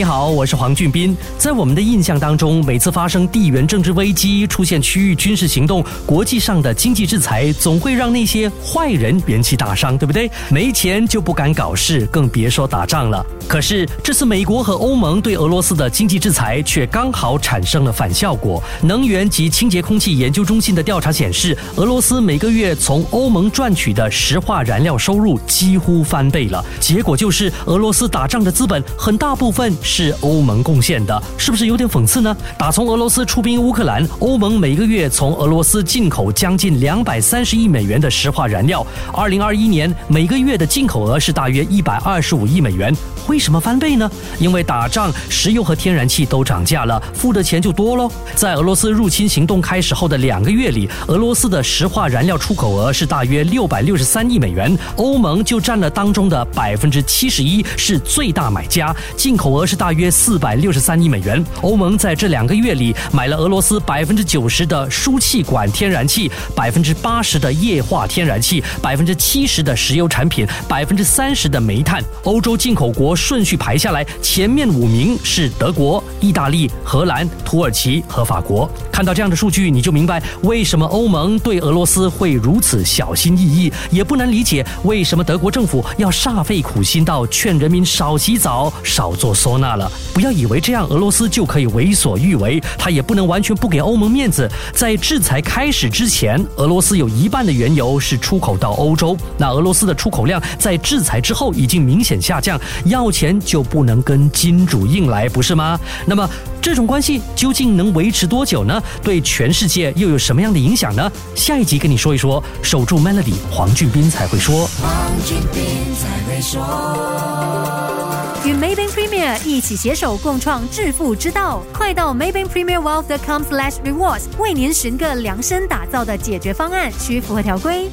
你好，我是黄俊斌。在我们的印象当中，每次发生地缘政治危机、出现区域军事行动、国际上的经济制裁，总会让那些坏人元气大伤，对不对？没钱就不敢搞事，更别说打仗了。可是这次美国和欧盟对俄罗斯的经济制裁，却刚好产生了反效果。能源及清洁空气研究中心的调查显示，俄罗斯每个月从欧盟赚取的石化燃料收入几乎翻倍了。结果就是，俄罗斯打仗的资本很大部分。是欧盟贡献的，是不是有点讽刺呢？打从俄罗斯出兵乌克兰，欧盟每个月从俄罗斯进口将近两百三十亿美元的石化燃料。二零二一年每个月的进口额是大约一百二十五亿美元。为什么翻倍呢？因为打仗，石油和天然气都涨价了，付的钱就多喽。在俄罗斯入侵行动开始后的两个月里，俄罗斯的石化燃料出口额是大约六百六十三亿美元，欧盟就占了当中的百分之七十一，是最大买家，进口额是大约四百六十三亿美元。欧盟在这两个月里买了俄罗斯百分之九十的输气管天然气，百分之八十的液化天然气，百分之七十的石油产品，百分之三十的煤炭。欧洲进口国。顺序排下来，前面五名是德国、意大利、荷兰、土耳其和法国。看到这样的数据，你就明白为什么欧盟对俄罗斯会如此小心翼翼，也不难理解为什么德国政府要煞费苦心到劝人民少洗澡、少做收了。不要以为这样俄罗斯就可以为所欲为，他也不能完全不给欧盟面子。在制裁开始之前，俄罗斯有一半的原油是出口到欧洲，那俄罗斯的出口量在制裁之后已经明显下降，要。钱就不能跟金主硬来，不是吗？那么这种关系究竟能维持多久呢？对全世界又有什么样的影响呢？下一集跟你说一说。守住 Melody，黄俊斌才会说。黄俊斌才会说。与 Maybank Premier 一起携手共创致富之道，快到 Maybank Premier Wealth.com/slash rewards 为您寻个量身打造的解决方案，需符合条规。